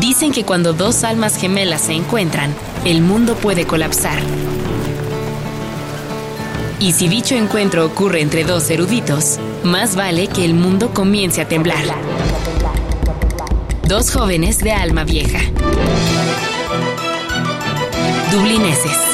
Dicen que cuando dos almas gemelas se encuentran, el mundo puede colapsar. Y si dicho encuentro ocurre entre dos eruditos, más vale que el mundo comience a temblar. Dos jóvenes de alma vieja. Dublineses.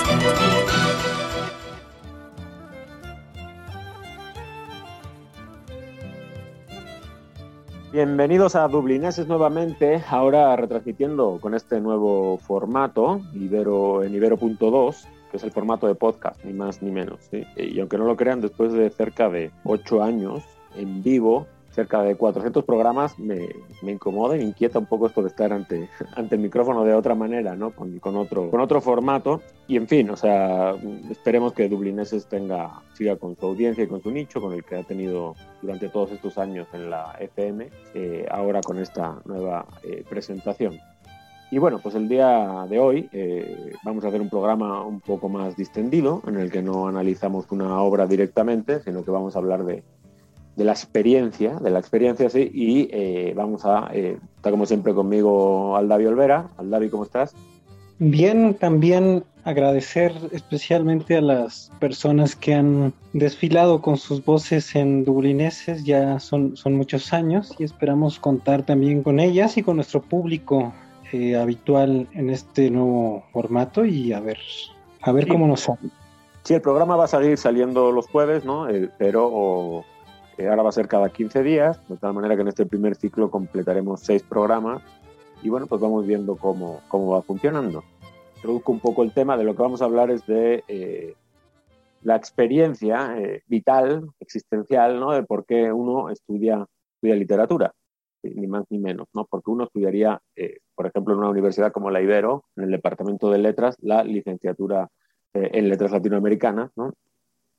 Bienvenidos a Dublineses nuevamente, ahora retransmitiendo con este nuevo formato, Ibero, en Ibero.2, que es el formato de podcast, ni más ni menos. ¿sí? Y aunque no lo crean, después de cerca de ocho años en vivo, cerca de 400 programas, me, me, incomoda y me inquieta un poco esto de estar ante, ante el micrófono de otra manera, ¿no? Con, con, otro, con otro formato. Y en fin, o sea, esperemos que Dublineses tenga, siga con su audiencia y con su nicho, con el que ha tenido durante todos estos años en la FM, eh, ahora con esta nueva eh, presentación. Y bueno, pues el día de hoy eh, vamos a hacer un programa un poco más distendido, en el que no analizamos una obra directamente, sino que vamos a hablar de, de la experiencia, de la experiencia, sí, y eh, vamos a, eh, está como siempre conmigo Aldavi Olvera. Aldavi, ¿cómo estás? Bien, también agradecer especialmente a las personas que han desfilado con sus voces en Dublineses, ya son, son muchos años y esperamos contar también con ellas y con nuestro público eh, habitual en este nuevo formato y a ver, a ver sí. cómo nos sale. Sí, el programa va a seguir saliendo los jueves, ¿no? Eh, pero o, eh, ahora va a ser cada 15 días, de tal manera que en este primer ciclo completaremos seis programas y bueno, pues vamos viendo cómo, cómo va funcionando. Introduzco un poco el tema, de lo que vamos a hablar es de eh, la experiencia eh, vital, existencial, ¿no? De por qué uno estudia, estudia literatura, ni más ni menos, ¿no? Porque uno estudiaría, eh, por ejemplo, en una universidad como la Ibero, en el Departamento de Letras, la licenciatura en Letras Latinoamericanas, ¿no?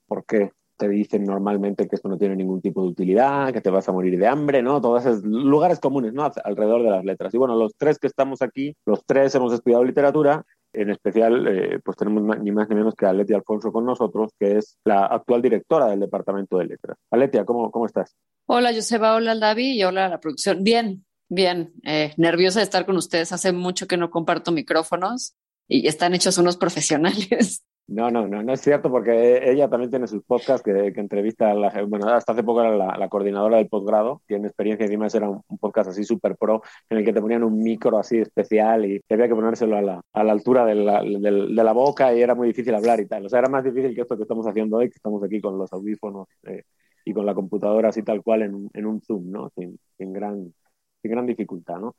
¿Por qué? Te dicen normalmente que esto no tiene ningún tipo de utilidad, que te vas a morir de hambre, ¿no? Todos esos lugares comunes, ¿no? Alrededor de las letras. Y bueno, los tres que estamos aquí, los tres hemos estudiado literatura, en especial, eh, pues tenemos ni más ni menos que a Aletia Alfonso con nosotros, que es la actual directora del Departamento de Letras. Aletia, ¿cómo, cómo estás? Hola, Joseba, hola, David y hola a la producción. Bien, bien, eh, nerviosa de estar con ustedes. Hace mucho que no comparto micrófonos y están hechos unos profesionales. No, no, no, no es cierto porque ella también tiene sus podcasts que, que entrevista a la, bueno, hasta hace poco era la, la coordinadora del posgrado, tiene experiencia y además era un, un podcast así súper pro en el que te ponían un micro así especial y había que ponérselo a la, a la altura de la, de, de la, boca y era muy difícil hablar y tal. O sea, era más difícil que esto que estamos haciendo hoy, que estamos aquí con los audífonos eh, y con la computadora así tal cual en, en un Zoom, ¿no? Sin, sin, gran, sin gran dificultad, ¿no?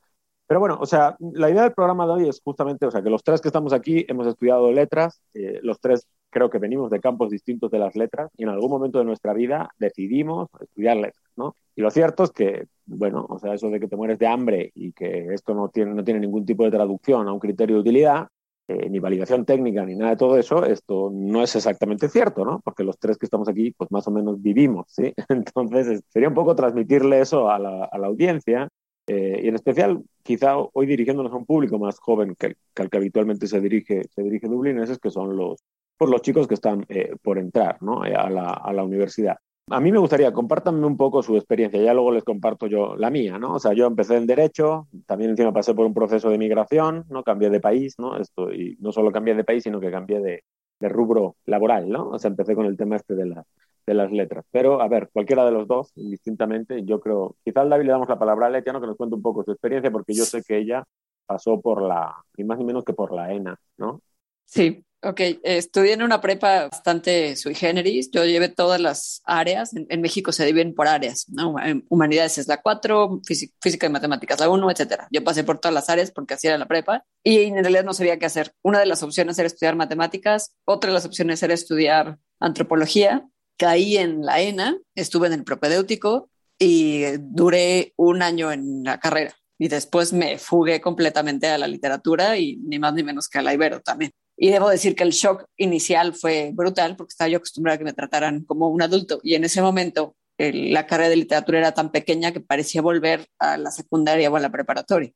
Pero bueno, o sea, la idea del programa de hoy es justamente, o sea, que los tres que estamos aquí hemos estudiado letras, eh, los tres creo que venimos de campos distintos de las letras y en algún momento de nuestra vida decidimos estudiar letras, ¿no? Y lo cierto es que, bueno, o sea, eso de que te mueres de hambre y que esto no tiene, no tiene ningún tipo de traducción a un criterio de utilidad, eh, ni validación técnica, ni nada de todo eso, esto no es exactamente cierto, ¿no? Porque los tres que estamos aquí, pues más o menos vivimos, ¿sí? Entonces, sería un poco transmitirle eso a la, a la audiencia eh, y en especial, quizá hoy dirigiéndonos a un público más joven que, al que habitualmente se dirige, se dirige Dublineses, que son los, pues los chicos que están eh, por entrar ¿no? eh, a, la, a, la, universidad. A mí me gustaría, compártanme un poco su experiencia, ya luego les comparto yo la mía, ¿no? O sea, yo empecé en Derecho, también encima pasé por un proceso de migración, ¿no? Cambié de país, ¿no? Esto, y no solo cambié de país, sino que cambié de, de rubro laboral, ¿no? O sea, empecé con el tema este de la, de las letras. Pero, a ver, cualquiera de los dos, indistintamente, yo creo, quizá al David le damos la palabra a Letiano que nos cuente un poco su experiencia, porque yo sé que ella pasó por la, ni más ni menos que por la ENA, ¿no? Sí, ok. Estudié en una prepa bastante sui generis. Yo llevé todas las áreas. En, en México se dividen por áreas, ¿no? En humanidades es la 4, física, física y matemáticas la 1, etcétera. Yo pasé por todas las áreas porque así era la prepa y en realidad no sabía qué hacer. Una de las opciones era estudiar matemáticas, otra de las opciones era estudiar antropología caí en la ENA, estuve en el propedéutico y duré un año en la carrera. Y después me fugué completamente a la literatura y ni más ni menos que a la Ibero también. Y debo decir que el shock inicial fue brutal porque estaba yo acostumbrada a que me trataran como un adulto. Y en ese momento la carrera de literatura era tan pequeña que parecía volver a la secundaria o a la preparatoria.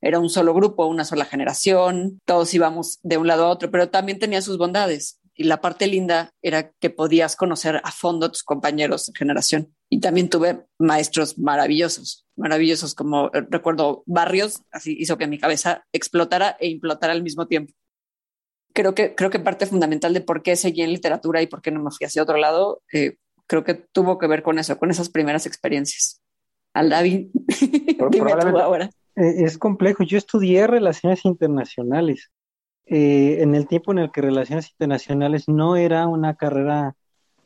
Era un solo grupo, una sola generación, todos íbamos de un lado a otro, pero también tenía sus bondades y la parte linda era que podías conocer a fondo a tus compañeros de generación. y también tuve maestros maravillosos, maravillosos, como eh, recuerdo Barrios, así hizo que mi cabeza explotara e implotara al mismo tiempo. Creo que, creo que parte fundamental de por qué seguí en literatura y por qué no me fui hacia otro lado, eh, creo que tuvo que ver con eso, con esas primeras experiencias. Al David, dime tú ahora. Eh, es complejo. Yo estudié relaciones internacionales. En el tiempo en el que relaciones internacionales no era una carrera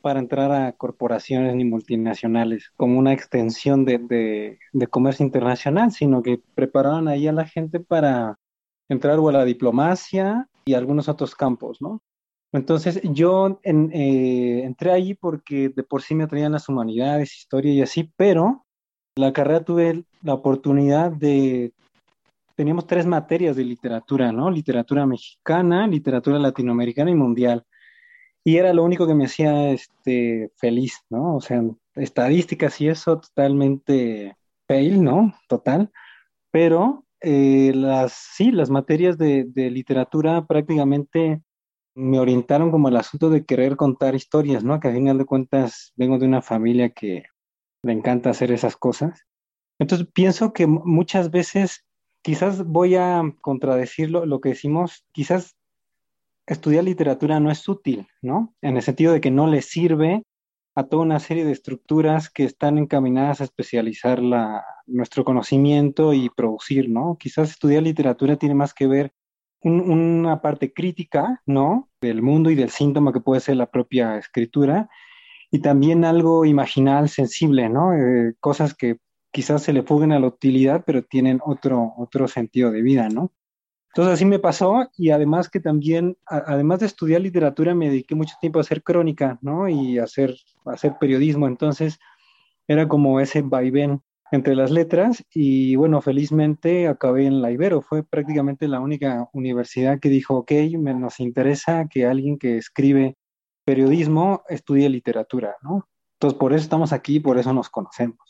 para entrar a corporaciones ni multinacionales como una extensión de, comercio internacional, sino que preparaban ahí a la gente para entrar a la diplomacia y algunos otros campos, ¿no? Entonces yo eh, entré ahí porque de por sí me atraían las humanidades, historia y así, pero la carrera tuve la oportunidad de teníamos tres materias de literatura, ¿no? Literatura mexicana, literatura latinoamericana y mundial y era lo único que me hacía este, feliz, ¿no? O sea, estadísticas y eso totalmente fail, ¿no? Total. Pero eh, las, sí, las materias de, de, literatura prácticamente me orientaron como el asunto de querer contar historias, ¿no? Que a final de cuentas vengo de una familia que le encanta hacer esas cosas. Entonces pienso que muchas veces, quizás voy a contradecir lo que decimos, quizás estudiar literatura no es útil, ¿no? En el sentido de que no le sirve a toda una serie de estructuras que están encaminadas a especializar nuestro conocimiento y producir, ¿no? Quizás estudiar literatura tiene más que ver una parte crítica, ¿no? Del mundo y del síntoma que puede ser la propia escritura, y también algo imaginal, sensible, ¿no? Eh, cosas que quizás se le fuguen a la utilidad, pero tienen otro, otro sentido de vida, ¿no? Entonces así me pasó y además que también, además de estudiar literatura, me dediqué mucho tiempo a hacer crónica, ¿no? Y a hacer, hacer periodismo. Entonces era como ese vaivén entre las letras y bueno, felizmente acabé en la Ibero. Fue prácticamente la única universidad que dijo, ok, me, nos interesa que alguien que escribe periodismo estudie literatura, ¿no? Entonces por eso estamos aquí, por eso nos conocemos.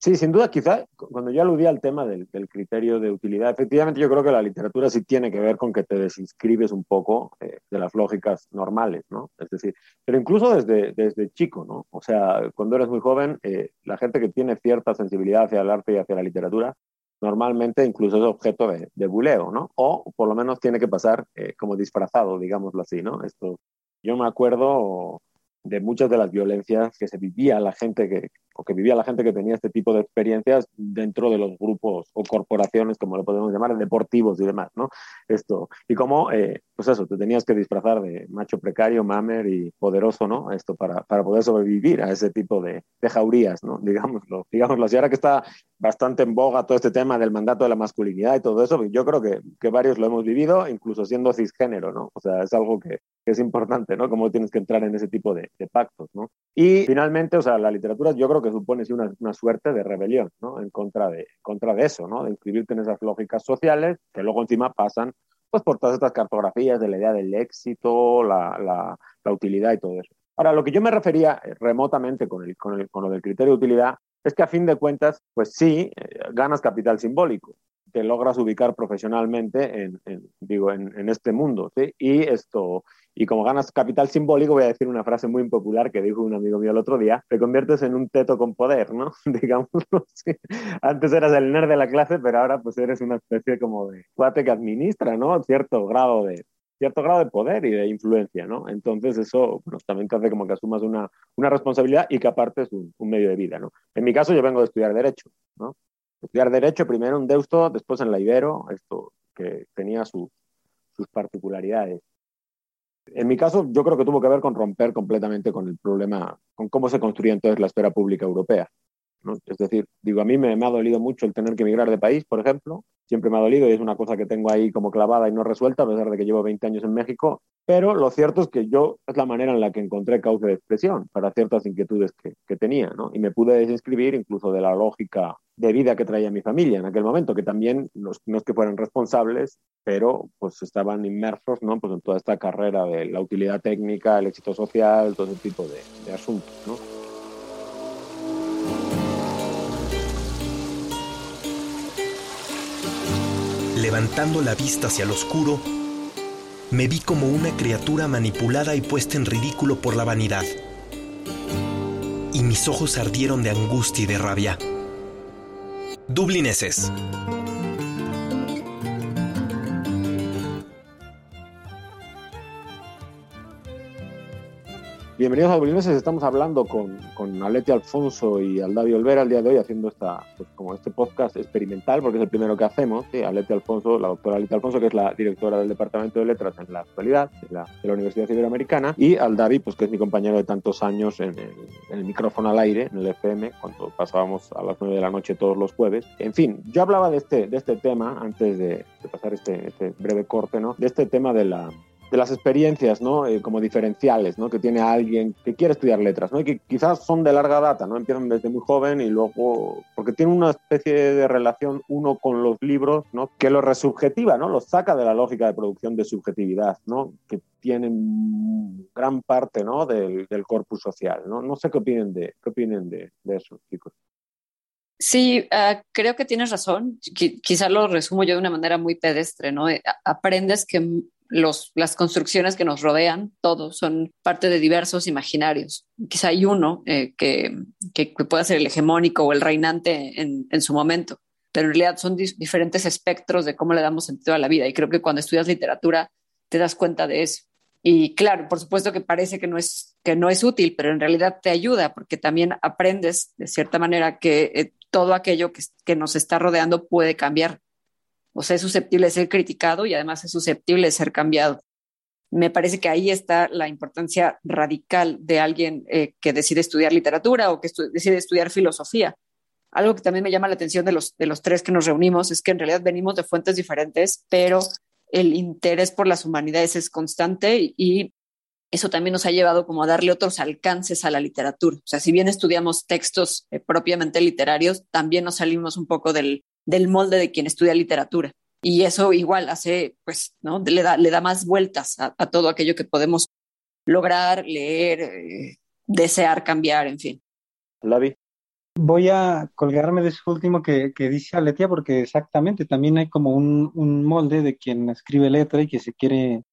Sí, sin duda, quizá cuando yo aludí al tema del, criterio de utilidad, efectivamente yo creo que la literatura sí tiene que ver con que te desinscribes un poco eh, de las lógicas normales, ¿no? Es decir, pero incluso desde, desde chico, ¿no? O sea, cuando eres muy joven, eh, la gente que tiene cierta sensibilidad hacia el arte y hacia la literatura, normalmente incluso es objeto de, de buleo, ¿no? O por lo menos tiene que pasar eh, como disfrazado, digámoslo así, ¿no? Esto, yo me acuerdo de muchas de las violencias que se vivía la gente que, o que vivía la gente que tenía este tipo de experiencias dentro de los grupos o corporaciones, como lo podemos llamar, deportivos y demás, ¿no? Esto, y como, eh, pues eso, te tenías que disfrazar de macho precario, mamer y poderoso, ¿no? Esto para, para poder sobrevivir a ese tipo de, de jaurías, ¿no? Digámoslo, digámoslo así. Ahora que está bastante en boga todo este tema del mandato de la masculinidad y todo eso, yo creo que, que varios lo hemos vivido, incluso siendo cisgénero, ¿no? O sea, es algo que, que es importante, ¿no? Cómo tienes que entrar en ese tipo de, de pactos, ¿no? Y finalmente, o sea, la literatura yo creo que supone una, una, suerte de rebelión, ¿no? En contra de, contra de eso, ¿no? De inscribirte en esas lógicas sociales que luego encima pasan pues por todas estas cartografías de la idea del éxito, la, la, la utilidad y todo eso. Ahora, lo que yo me refería eh, remotamente con, el, con, el, con lo del criterio de utilidad es que a fin de cuentas, pues sí, eh, ganas capital simbólico, te logras ubicar profesionalmente en, en digo, en, en, este mundo, ¿sí? Y esto, y como ganas capital simbólico, voy a decir una frase muy impopular que dijo un amigo mío el otro día, te conviertes en un teto con poder, ¿no? Digámoslo así. Antes eras el nerd de la clase, pero ahora pues eres una especie como de cuate que administra, ¿no? Cierto grado de, cierto grado de poder y de influencia, ¿no? Entonces eso bueno, también te hace como que asumas una, una responsabilidad y que aparte es un, un, medio de vida, ¿no? En mi caso yo vengo de estudiar Derecho, ¿no? Estudiar Derecho primero en Deusto, después en la Ibero, esto que tenía su, sus particularidades. En mi caso, yo creo que tuvo que ver con romper completamente con el problema, con cómo se construía entonces la esfera pública europea. ¿No? Es decir, digo, a mí me, ha dolido mucho el tener que emigrar de país, por ejemplo. Siempre me ha dolido y es una cosa que tengo ahí como clavada y no resuelta, a pesar de que llevo 20 años en México. Pero lo cierto es que yo es la manera en la que encontré cauce de expresión para ciertas inquietudes que, tenía, ¿no? Y me pude desinscribir incluso de la lógica de vida que traía mi familia en aquel momento, que también no, no es que fueran responsables, pero pues estaban inmersos ¿no? pues en toda esta carrera de la utilidad técnica, el éxito social, todo ese tipo de, de asuntos. ¿no? Levantando la vista hacia el oscuro, me vi como una criatura manipulada y puesta en ridículo por la vanidad y mis ojos ardieron de angustia y de rabia. Dublineses. Bienvenidos a Dublineses, estamos hablando con, con Aleti Alfonso y Aldavi Olvera el día de hoy haciendo esta, pues, como este podcast experimental, porque es el primero que hacemos. ¿sí? Aleti Alfonso, la doctora Aleti Alfonso, que es la directora del Departamento de Letras en la actualidad de la, de la Universidad Iberoamericana, y Aldavi, pues que es mi compañero de tantos años en el, en el, micrófono al aire, en el FM, cuando pasábamos a las 9 de la noche todos los jueves. En fin, yo hablaba de este, de este tema antes de, de pasar este, este breve corte, ¿no? De este tema de la de las experiencias, ¿no? Eh, como diferenciales, ¿no? Que tiene alguien que quiere estudiar letras, ¿no? Y que quizás son de larga data, ¿no? Empiezan desde muy joven y luego, porque tiene una especie de relación uno con los libros, ¿no? Que lo resubjetiva, ¿no? Los saca de la lógica de producción de subjetividad, ¿no? Que tienen gran parte, ¿no? Del, corpus social, ¿no? No sé qué opinen de, qué opinen de, eso, chicos. Sí, uh, creo que tienes razón. Qu quizá lo resumo yo de una manera muy pedestre, ¿no? Aprendes que las construcciones que nos rodean, todos, son parte de diversos imaginarios. Quizá hay uno eh, que, que, pueda ser el hegemónico o el reinante en, en su momento, pero en realidad son di diferentes espectros de cómo le damos sentido a la vida. Y creo que cuando estudias literatura te das cuenta de eso. Y claro, por supuesto que parece que no es, que no es útil, pero en realidad te ayuda porque también aprendes de cierta manera que eh, todo aquello que, que nos está rodeando puede cambiar o sea, es susceptible de ser criticado y además es susceptible de ser cambiado. Me parece que ahí está la importancia radical de alguien eh, que decide estudiar literatura o que estu decide estudiar filosofía. Algo que también me llama la atención de los, de los tres que nos reunimos es que en realidad venimos de fuentes diferentes, pero el interés por las humanidades es constante y, eso también nos ha llevado como a darle otros alcances a la literatura. O sea, si bien estudiamos textos eh, propiamente literarios, también nos salimos un poco del, del molde de quien estudia literatura. Y eso igual hace, pues, ¿no? Le da, le da más vueltas a, a todo aquello que podemos lograr, leer, eh, desear cambiar, en fin. Lavi. Voy a colgarme de eso último que, que dice Aletia, porque exactamente también hay como un, un molde de quien escribe letra y que se quiere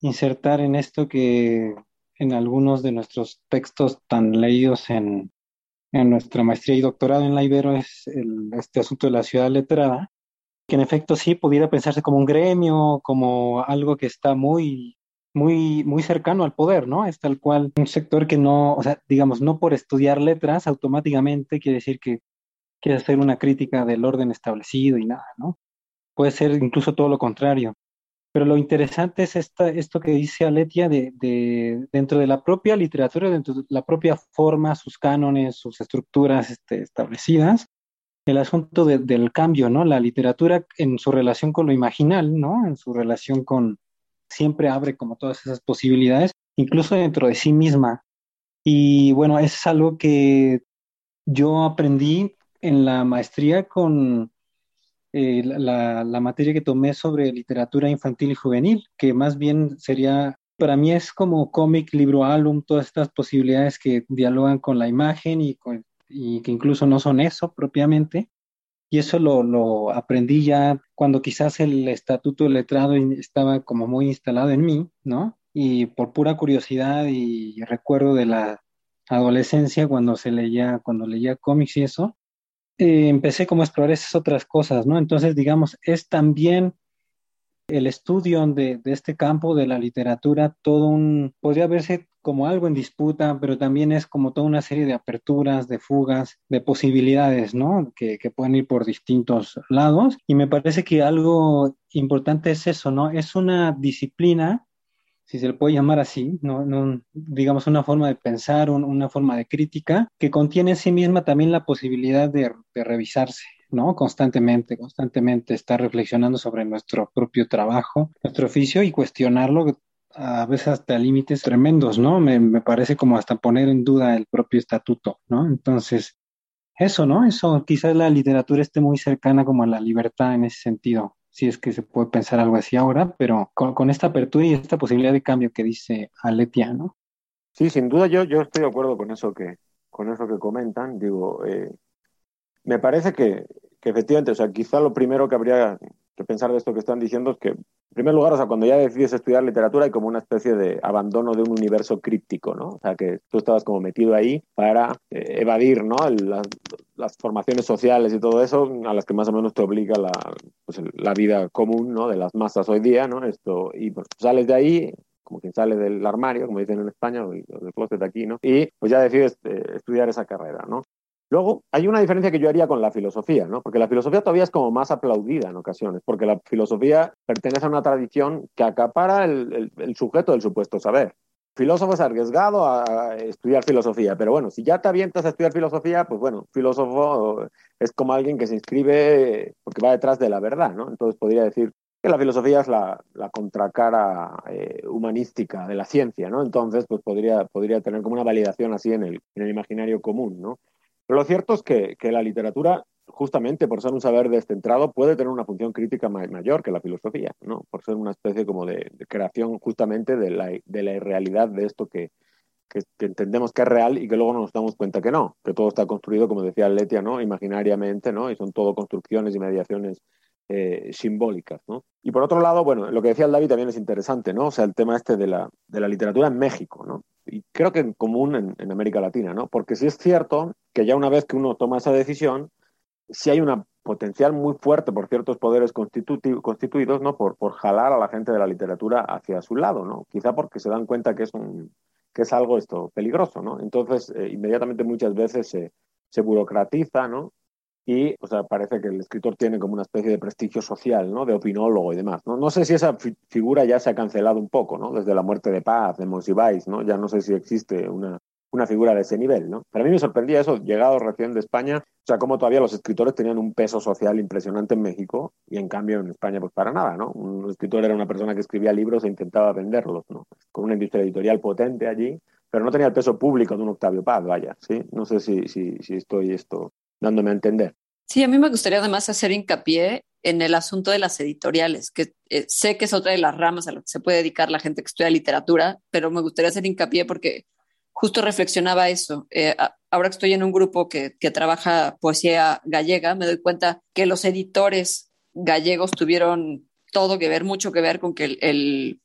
insertar en esto que en algunos de nuestros textos tan leídos en, en nuestra maestría y doctorado en la Ibero es el, este asunto de la ciudad letrada, que en efecto sí pudiera pensarse como un gremio, como algo que está muy, muy, muy cercano al poder, ¿no? Es tal cual un sector que no, o sea, digamos, no por estudiar letras automáticamente quiere decir que quiere hacer una crítica del orden establecido y nada, ¿no? Puede ser incluso todo lo contrario. Pero lo interesante es esta, esto que dice Aletia de, de, dentro de la propia literatura, dentro de la propia forma, sus cánones, sus estructuras este, establecidas, el asunto de, del cambio, ¿no? La literatura en su relación con lo imaginal, ¿no? En su relación con, siempre abre como todas esas posibilidades, incluso dentro de sí misma. Y bueno, es algo que yo aprendí en la maestría con eh, la, la, materia que tomé sobre literatura infantil y juvenil, que más bien sería, para mí es como cómic, libro, álbum, todas estas posibilidades que dialogan con la imagen y, con, y que incluso no son eso propiamente. Y eso lo, lo, aprendí ya cuando quizás el estatuto letrado estaba como muy instalado en mí, ¿no? Y por pura curiosidad y recuerdo de la adolescencia cuando se leía, cuando leía cómics y eso, eh, empecé como a explorar esas otras cosas, ¿no? Entonces, digamos, es también el estudio de, este campo de la literatura, todo un, podría verse como algo en disputa, pero también es como toda una serie de aperturas, de fugas, de posibilidades, ¿no? Que, que pueden ir por distintos lados. Y me parece que algo importante es eso, ¿no? Es una disciplina si se le puede llamar así, no, no, digamos una forma de pensar, un, una forma de crítica, que contiene en sí misma también la posibilidad de, de, revisarse, ¿no? Constantemente, constantemente estar reflexionando sobre nuestro propio trabajo, nuestro oficio y cuestionarlo a veces hasta límites tremendos, ¿no? Me, me parece como hasta poner en duda el propio estatuto, ¿no? Entonces, eso, ¿no? Eso, quizás la literatura esté muy cercana como a la libertad en ese sentido si es que se puede pensar algo así ahora, pero con, esta apertura y esta posibilidad de cambio que dice Aletia, ¿no? Sí, sin duda yo, yo estoy de acuerdo con eso que, con eso que comentan. Digo, eh, me parece que, que, efectivamente, o sea, quizá lo primero que habría pensar de esto que están diciendo es que En primer lugar, o sea, cuando ya decides estudiar literatura hay como una especie de abandono de un universo críptico, ¿no? O sea, que tú estabas como metido ahí para eh, evadir, ¿no? las, formaciones sociales y todo eso a las que más o menos te obliga la, pues, la vida común, ¿no? De las masas hoy día, ¿no? Esto, y pues sales de ahí, como quien sale del armario, como dicen en España, o del closet aquí, ¿no? Y pues ya decides eh, estudiar esa carrera, ¿no? Luego, hay una diferencia que yo haría con la filosofía, ¿no? Porque la filosofía todavía es como más aplaudida en ocasiones, porque la filosofía pertenece a una tradición que acapara el, sujeto del supuesto saber. Filósofo es arriesgado a estudiar filosofía, pero bueno, si ya te avientas a estudiar filosofía, pues bueno, filósofo es como alguien que se inscribe porque va detrás de la verdad, ¿no? Entonces podría decir que la filosofía es la, contracara eh, humanística de la ciencia, ¿no? Entonces, pues podría, podría tener como una validación así en el, en el imaginario común, ¿no? Pero lo cierto es que, la literatura, justamente por ser un saber descentrado, puede tener una función crítica mayor que la filosofía, ¿no? Por ser una especie como de, creación justamente de la, de la irrealidad de esto que, entendemos que es real y que luego nos damos cuenta que no, que todo está construido, como decía Letia, ¿no? Imaginariamente, ¿no? Y son todo construcciones y mediaciones eh, simbólicas, ¿no? Y por otro lado, bueno, lo que decía el David también es interesante, ¿no? O sea, el tema este de la, de la literatura en México, ¿no? Y creo que en común en, América Latina, ¿no? Porque sí es cierto que ya una vez que uno toma esa decisión, sí hay una potencial muy fuerte por ciertos poderes constituidos, ¿no? Por, por jalar a la gente de la literatura hacia su lado, ¿no? Quizá porque se dan cuenta que es un que es algo esto peligroso, ¿no? Entonces, eh, inmediatamente muchas veces se, se burocratiza, ¿no? Y o sea, parece que el escritor tiene como una especie de prestigio social, ¿no? De opinólogo y demás, ¿no? No sé si esa figura ya se ha cancelado un poco, ¿no? Desde la muerte de Paz, de Monsiváis, ¿no? Ya no sé si existe una, una figura de ese nivel, ¿no? Pero a mí me sorprendía eso, llegado recién de España, o sea, como todavía los escritores tenían un peso social impresionante en México y en cambio en España pues para nada, ¿no? Un escritor era una persona que escribía libros e intentaba venderlos, ¿no? Con una industria editorial potente allí, pero no tenía el peso público de un Octavio Paz, vaya, ¿sí? No sé si, si, si estoy esto dándome a entender. Sí, a mí me gustaría además hacer hincapié en el asunto de las editoriales, que eh, sé que es otra de las ramas a las que se puede dedicar la gente que estudia literatura, pero me gustaría hacer hincapié porque justo reflexionaba eso. Eh, ahora que estoy en un grupo que, trabaja poesía gallega, me doy cuenta que los editores gallegos tuvieron todo que ver, mucho que ver con que el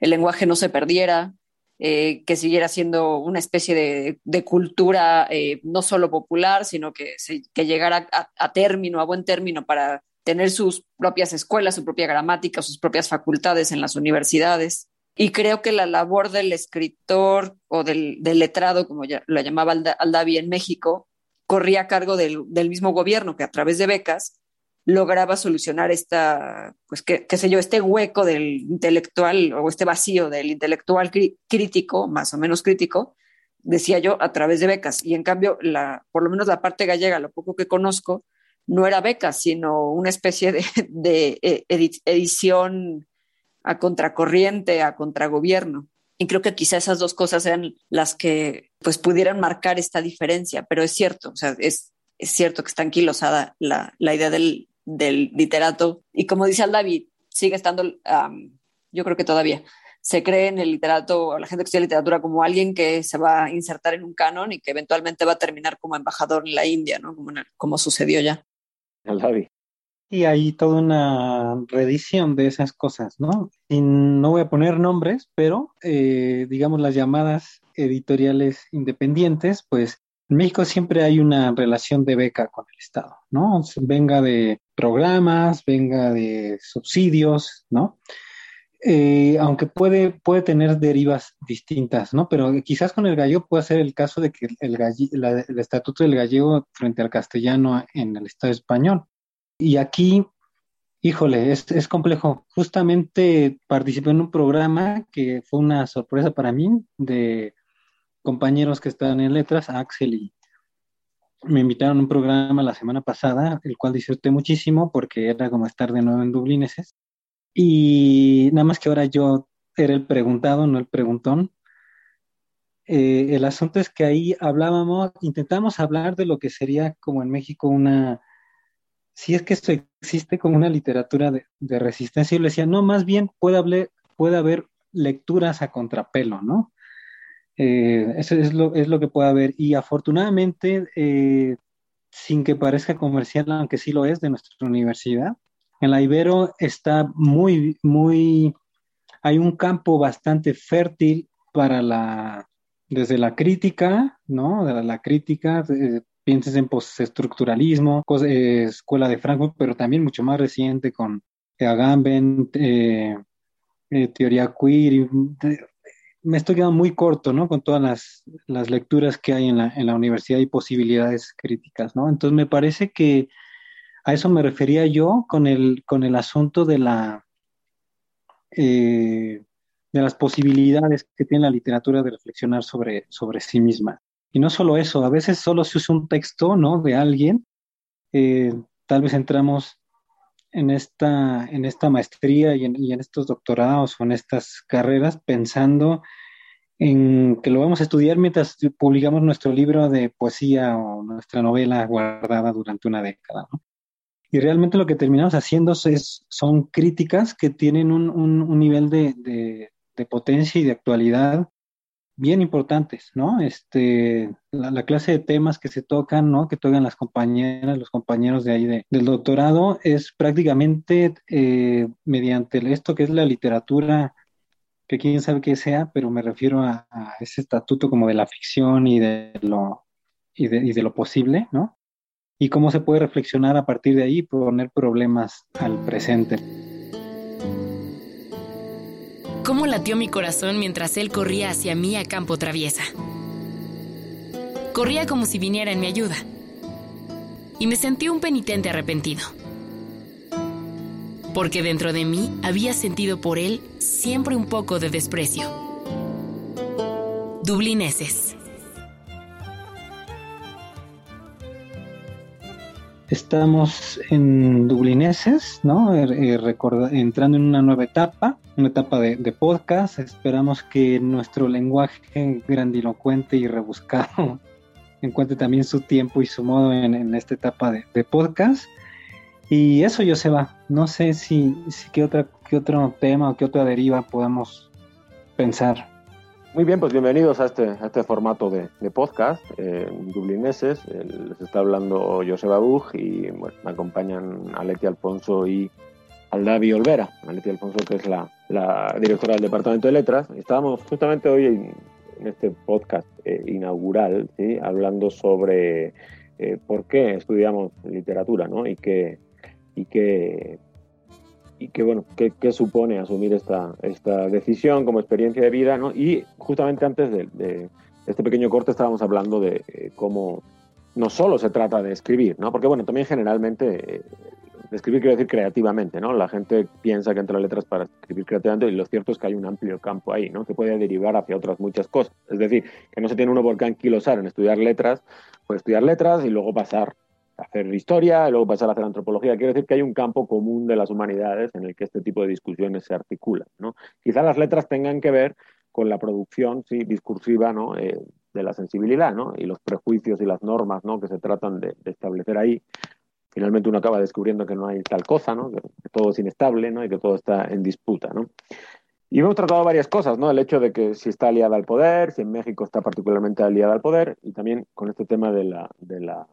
lenguaje no se perdiera, eh, que siguiera siendo una especie de, cultura eh, no solo popular, sino que, que llegara a, término, a buen término, para tener sus propias escuelas, su propia gramática, sus propias facultades en las universidades. Y creo que la labor del escritor o del, letrado, como ya lo llamaba Aldavi en México, corría a cargo del, del mismo gobierno, que a través de becas lograba solucionar esta, pues qué, sé yo, este hueco del intelectual o este vacío del intelectual crítico, más o menos crítico, decía yo, a través de becas. Y en cambio, la, por lo menos la parte gallega, lo poco que conozco, no era becas, sino una especie de, de eh, edición a contracorriente, a contragobierno. Y creo que quizá esas dos cosas sean las que pues pudieran marcar esta diferencia, pero es cierto, o sea, es, es cierto que está anquilosada la, la idea del, del literato. Y como dice Al David, sigue estando, yo creo que todavía, se cree en el literato, o la gente que estudia literatura, como alguien que se va a insertar en un canon y que eventualmente va a terminar como embajador en la India, ¿no? Como, como sucedió ya. Al David. Y hay toda una reedición de esas cosas, ¿no? Y no voy a poner nombres, pero eh, digamos las llamadas editoriales independientes, pues en México siempre hay una relación de beca con el Estado, ¿no? Venga de programas, venga de subsidios, ¿no? Eh, aunque puede, puede tener derivas distintas, ¿no? Pero quizás con el gallego puede ser el caso de que el, el estatuto del gallego frente al castellano en el Estado español. Y aquí, híjole, es, es complejo. Justamente participé en un programa que fue una sorpresa para mí de compañeros que están en letras, Axel y me invitaron a un programa la semana pasada, el cual disfruté muchísimo porque era como estar de nuevo en Dublineses. Y nada más que ahora yo era el preguntado, no el preguntón. Eh, el asunto es que ahí hablábamos, intentamos hablar de lo que sería como en México una, si es que esto existe como una literatura de, resistencia, yo le decía, no, más bien puede, puede haber lecturas a contrapelo, ¿no? Eh, eso es lo, es lo que puede haber. Y afortunadamente, eh, sin que parezca comercial, aunque sí lo es, de nuestra universidad, en la Ibero está muy, muy, hay un campo bastante fértil para la, desde la crítica, ¿no? De la, crítica, eh, pienses en postestructuralismo, eh, Escuela de Frankfurt, pero también mucho más reciente con Agamben, teoría queer, me estoy quedando muy corto, ¿no? Con todas las, las lecturas que hay en la, en la, universidad y posibilidades críticas, ¿no? Entonces me parece que a eso me refería yo con el, con el asunto de la eh, de las posibilidades que tiene la literatura de reflexionar sobre, sobre sí misma. Y no solo eso, a veces solo se usa un texto, ¿no? De alguien, eh, tal vez entramos en esta, en esta maestría y en, estos doctorados o en estas carreras pensando en que lo vamos a estudiar mientras publicamos nuestro libro de poesía o nuestra novela guardada durante una década. Y realmente lo que terminamos haciendo es, son críticas que tienen un, nivel de, potencia y de actualidad bien importantes, ¿no? Este, la, clase de temas que se tocan, ¿no? Que tocan las compañeras, los compañeros de ahí del doctorado, es prácticamente eh, mediante esto que es la literatura, que quién sabe qué sea, pero me refiero a, ese estatuto como de la ficción y de lo, y de, y de lo posible, ¿no? Y cómo se puede reflexionar a partir de ahí poner problemas al presente cómo latió mi corazón mientras él corría hacia mí a campo traviesa. Corría como si viniera en mi ayuda. Y me sentí un penitente arrepentido. Porque dentro de mí había sentido por él siempre un poco de desprecio. Dublineses. Estamos en Dublineses, ¿no? Er, eh, entrando en una nueva etapa, una etapa de, podcast. Esperamos que nuestro lenguaje grandilocuente y rebuscado encuentre también su tiempo y su modo en, esta etapa de, podcast. Y eso, Joseba, no sé si, si qué, otra, qué otro tema o qué otra deriva podamos pensar. Muy bien, pues bienvenidos a este, a este formato de, podcast, eh, dublineses. les está hablando Joseba Bug y bueno, me acompañan Aleti Alfonso y Aldavi Olvera. Alfonso, que es la, directora del Departamento de Letras. Estábamos justamente hoy en, este podcast eh, inaugural, ¿sí? hablando sobre eh, por qué estudiamos literatura ¿no? y qué, y qué y qué bueno, qué, supone asumir esta, esta decisión como experiencia de vida, ¿no? Y justamente antes de, este pequeño corte estábamos hablando de eh, cómo no solo se trata de escribir, ¿no? Porque bueno, también generalmente escribir quiere decir creativamente, ¿no? La gente piensa que entre letras para escribir creativamente y lo cierto es que hay un amplio campo ahí, ¿no? Que puede derivar hacia otras muchas cosas. Es decir, que no se tiene uno por qué anquilosar en estudiar letras, puede estudiar letras y luego pasar hacer historia, y luego pasar a hacer antropología. Quiero decir que hay un campo común de las humanidades en el que este tipo de discusiones se articulan. ¿no? Quizá las letras tengan que ver con la producción sí, discursiva ¿no? Eh, de la sensibilidad ¿no? y los prejuicios y las normas ¿no? que se tratan de, establecer ahí. Finalmente uno acaba descubriendo que no hay tal cosa, ¿no? que, todo es inestable ¿no? y que todo está en disputa. ¿no? Y hemos tratado varias cosas, ¿no? El hecho de que si está aliada al poder, si en México está particularmente aliada al poder, y también con este tema de la,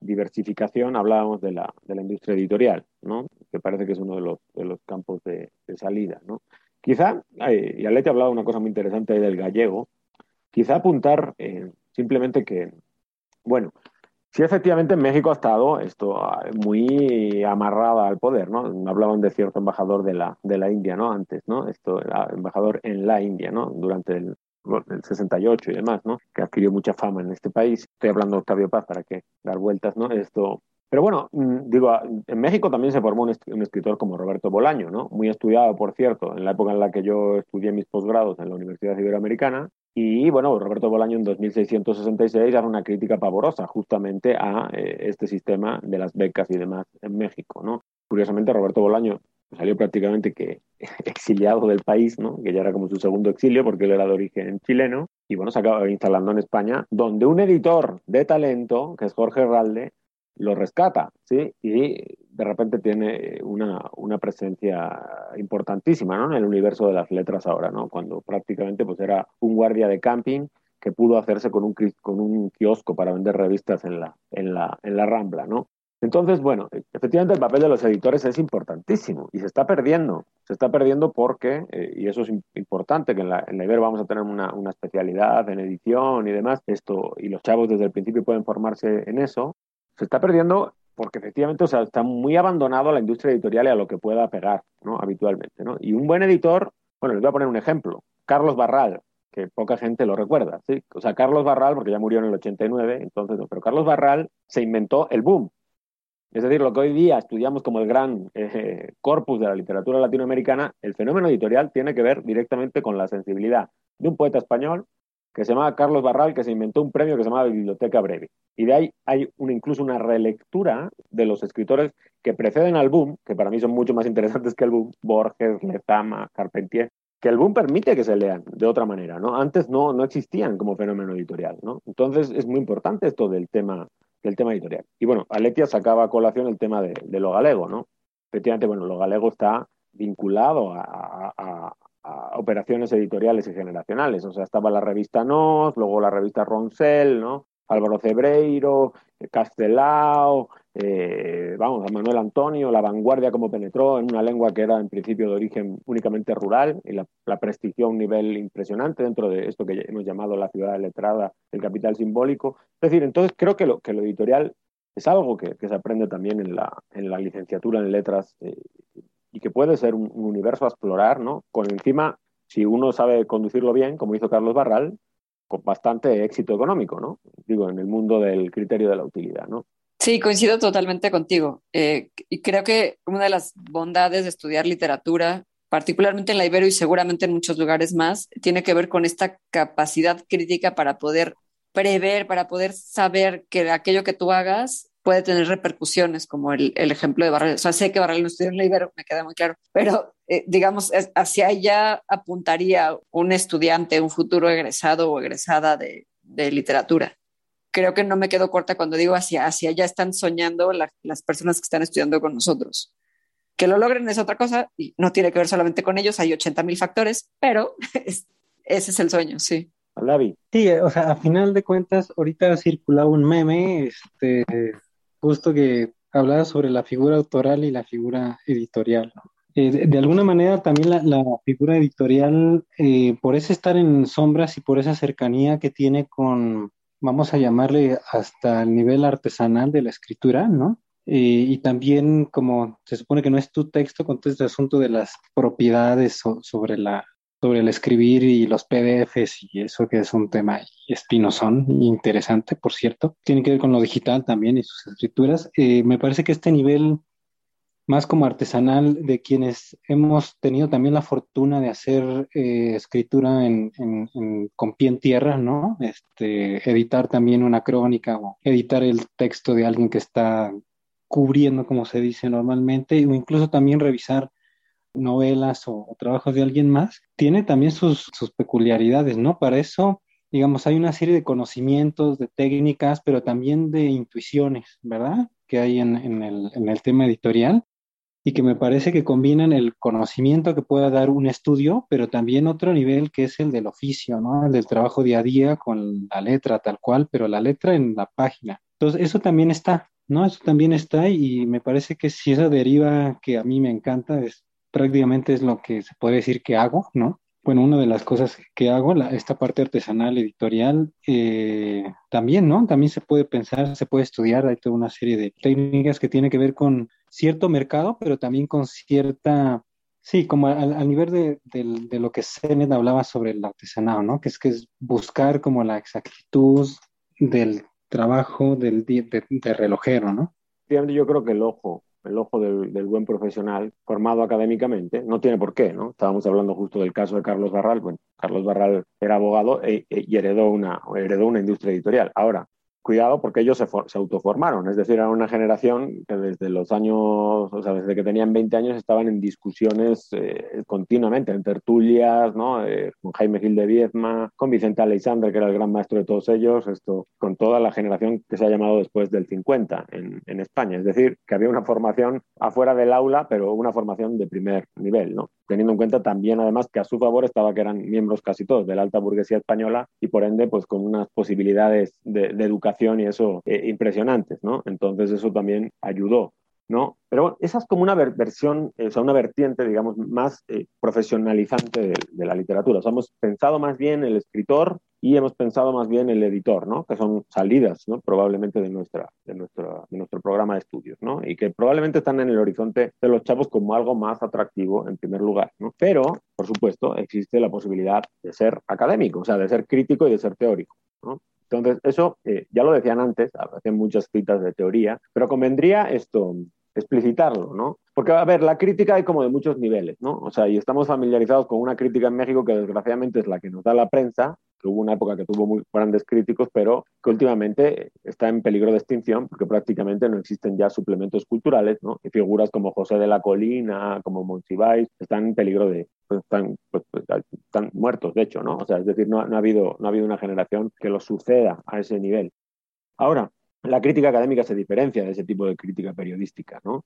diversificación hablábamos de la, industria editorial, ¿no? que parece que es uno de los, campos de, salida. ¿no? Quizá, y Alete ha hablado una cosa muy interesante del gallego, quizá apuntar eh, simplemente que, bueno, si efectivamente en México ha estado esto ah, muy amarrada al poder, ¿no? Hablaban de cierto embajador de la, de la India, ¿no? Antes, ¿no? Esto era embajador en la India, ¿no? Durante el, el 68 y demás, ¿no? Que adquirió mucha fama en este país. Estoy hablando de Octavio Paz para que dar vueltas, ¿no? Esto. Pero bueno, mm, digo, en México también se formó un, escritor como Roberto Bolaño, ¿no? Muy estudiado, por cierto, en la época en la que yo estudié mis posgrados en la Universidad Iberoamericana. Y bueno, Roberto Bolaño en 2666 hace una crítica pavorosa justamente a eh, este sistema de las becas y demás en México, ¿no? Curiosamente, Roberto Bolaño salió prácticamente que exiliado del país, ¿no? que ya era como su segundo exilio porque él era de origen chileno, y bueno, se acaba instalando en España, donde un editor de talento, que es Jorge Herralde, lo rescata, ¿sí? Y de repente tiene una, una presencia importantísima, ¿no? En el universo de las letras ahora, ¿no? Cuando prácticamente pues era un guardia de camping que pudo hacerse con un, con un kiosco para vender revistas en la, en la, en la Rambla, ¿no? Entonces, bueno, efectivamente el papel de los editores es importantísimo y se está perdiendo. Se está perdiendo porque, eh, y eso es importante, que en la, en Iber vamos a tener una, una, especialidad en edición y demás, esto, y los chavos desde el principio pueden formarse en eso, se está perdiendo porque efectivamente o sea, está muy abandonado a la industria editorial y a lo que pueda pegar ¿no? habitualmente. ¿no? Y un buen editor, bueno, les voy a poner un ejemplo. Carlos Barral, que poca gente lo recuerda. ¿sí? O sea, Carlos Barral, porque ya murió en el 89, entonces, pero Carlos Barral se inventó el boom. Es decir, lo que hoy día estudiamos como el gran eh, corpus de la literatura latinoamericana, el fenómeno editorial tiene que ver directamente con la sensibilidad de un poeta español que se llamaba Carlos Barral, que se inventó un premio que se llamaba Biblioteca Breve. Y de ahí hay incluso una relectura de los escritores que preceden al boom, que para mí son mucho más interesantes que el boom, Borges, Lezama, Carpentier, que el boom permite que se lean de otra manera, ¿no? Antes no, no existían como fenómeno editorial, ¿no? Entonces es muy importante esto del tema, del tema editorial. Y bueno, Aletia sacaba a colación el tema de, lo galego, ¿no? Efectivamente, bueno, lo galego está vinculado a, a, operaciones editoriales y generacionales. O sea, estaba la revista Nos, luego la revista Roncel, ¿no? Álvaro Cebreiro, Castelao, eh, vamos, a Manuel Antonio, la vanguardia como penetró en una lengua que era en principio de origen únicamente rural y la, prestigió a un nivel impresionante dentro de esto que hemos llamado la ciudad letrada, el capital simbólico. Es decir, entonces creo que lo, que lo editorial es algo que, se aprende también en la, en la licenciatura en letras eh, y que puede ser un, universo a explorar, ¿no? Con encima, si uno sabe conducirlo bien, como hizo Carlos Barral, con bastante éxito económico, ¿no? Digo, en el mundo del criterio de la utilidad, ¿no? Sí, coincido totalmente contigo. Eh, y creo que una de las bondades de estudiar literatura, particularmente en la Ibero y seguramente en muchos lugares más, tiene que ver con esta capacidad crítica para poder prever, para poder saber que aquello que tú hagas puede tener repercusiones, como el, el ejemplo de Barral. O sea, sé que Barral no estudió en la Ibero, me queda muy claro, pero eh, digamos, hacia allá apuntaría un estudiante, un futuro egresado o egresada de, de literatura creo que no me quedo corta cuando digo hacia, hacia allá están soñando las personas que están estudiando con nosotros. Que lo logren es otra cosa y no tiene que ver solamente con ellos, hay 80 mil factores, pero ese es el sueño, sí. Sí, o sea, a final de cuentas, ahorita ha circulado un meme, este, justo que hablaba sobre la figura autoral y la figura editorial. Eh, de, alguna manera también la, figura editorial, eh, por ese estar en sombras y por esa cercanía que tiene con, vamos a llamarle hasta el nivel artesanal de la escritura, ¿no? y también como se supone que no es tu texto, con todo este asunto de las propiedades sobre, la, sobre el escribir y los PDFs y eso que es un tema espinosón, interesante, por cierto. Tiene que ver con lo digital también y sus escrituras. Eh, me parece que este nivel más como artesanal de quienes hemos tenido también la fortuna de hacer eh, escritura en, con pie en tierra, ¿no? Este, editar también una crónica o editar el texto de alguien que está cubriendo, como se dice normalmente, o incluso también revisar novelas o, trabajos de alguien más, tiene también sus, sus peculiaridades, ¿no? Para eso digamos, hay una serie de conocimientos, de técnicas, pero también de intuiciones, ¿verdad? Que hay en, en, el, en, el, tema editorial y que me parece que combinan el conocimiento que pueda dar un estudio, pero también otro nivel que es el del oficio, ¿no? El del trabajo día a día con la letra tal cual, pero la letra en la página. Entonces, eso también está, ¿no? Eso también está y me parece que si esa deriva que a mí me encanta es prácticamente es lo que se puede decir que hago, ¿no? bueno, una de las cosas que hago, esta parte artesanal, editorial, eh, también, ¿no? También se puede pensar, se puede estudiar, hay toda una serie de técnicas que tienen que ver con cierto mercado, pero también con cierta, sí, como al, nivel de, lo que Zenet hablaba sobre el artesanado, ¿no? Que es que es buscar como la exactitud del trabajo del, de, de relojero, ¿no? Yo creo que el ojo el ojo del, buen profesional formado académicamente, no tiene por qué, ¿no? Estábamos hablando justo del caso de Carlos Barral. Bueno, Carlos Barral era abogado e, e, y heredó una, heredó una industria editorial. Ahora, cuidado porque ellos se, se, autoformaron, es decir, era una generación que desde los años, o sea, desde que tenían 20 años estaban en discusiones eh, continuamente, en tertulias, ¿no? Eh, con Jaime Gil de Viezma, con Vicente Aleixandre, que era el gran maestro de todos ellos, esto, con toda la generación que se ha llamado después del 50 en, en España, es decir, que había una formación afuera del aula, pero una formación de primer nivel, ¿no? Teniendo en cuenta también además que a su favor estaba que eran miembros casi todos de la alta burguesía española y por ende pues con unas posibilidades de, educación y eso eh, impresionantes, ¿no? Entonces eso también ayudó. ¿No? Pero bueno, esa es como una versión, eh, o sea, una vertiente, digamos, más eh, profesionalizante de, la literatura. O sea, hemos pensado más bien el escritor y hemos pensado más bien el editor, ¿no? Que son salidas, ¿no? Probablemente de, nuestra, de, nuestro, de nuestro programa de estudios, ¿no? Y que probablemente están en el horizonte de los chavos como algo más atractivo en primer lugar, ¿no? Pero, por supuesto, existe la posibilidad de ser académico, o sea, de ser crítico y de ser teórico, ¿no? Entonces, eso eh, ya lo decían antes, hacen muchas citas de teoría, pero convendría esto, explicitarlo, ¿no? Porque, a ver, la crítica hay como de muchos niveles, ¿no? O sea, y estamos familiarizados con una crítica en México que desgraciadamente es la que nos da la prensa, que hubo una época que tuvo muy grandes críticos, pero que últimamente está en peligro de extinción porque prácticamente no existen ya suplementos culturales, ¿no? Y figuras como José de la Colina, como Monsiváis, están en peligro de, pues, están, pues, pues, están muertos, de hecho, ¿no? O sea, es decir, no, no, ha habido, no ha habido una generación que lo suceda a ese nivel. Ahora, la crítica académica se diferencia de ese tipo de crítica periodística, ¿no?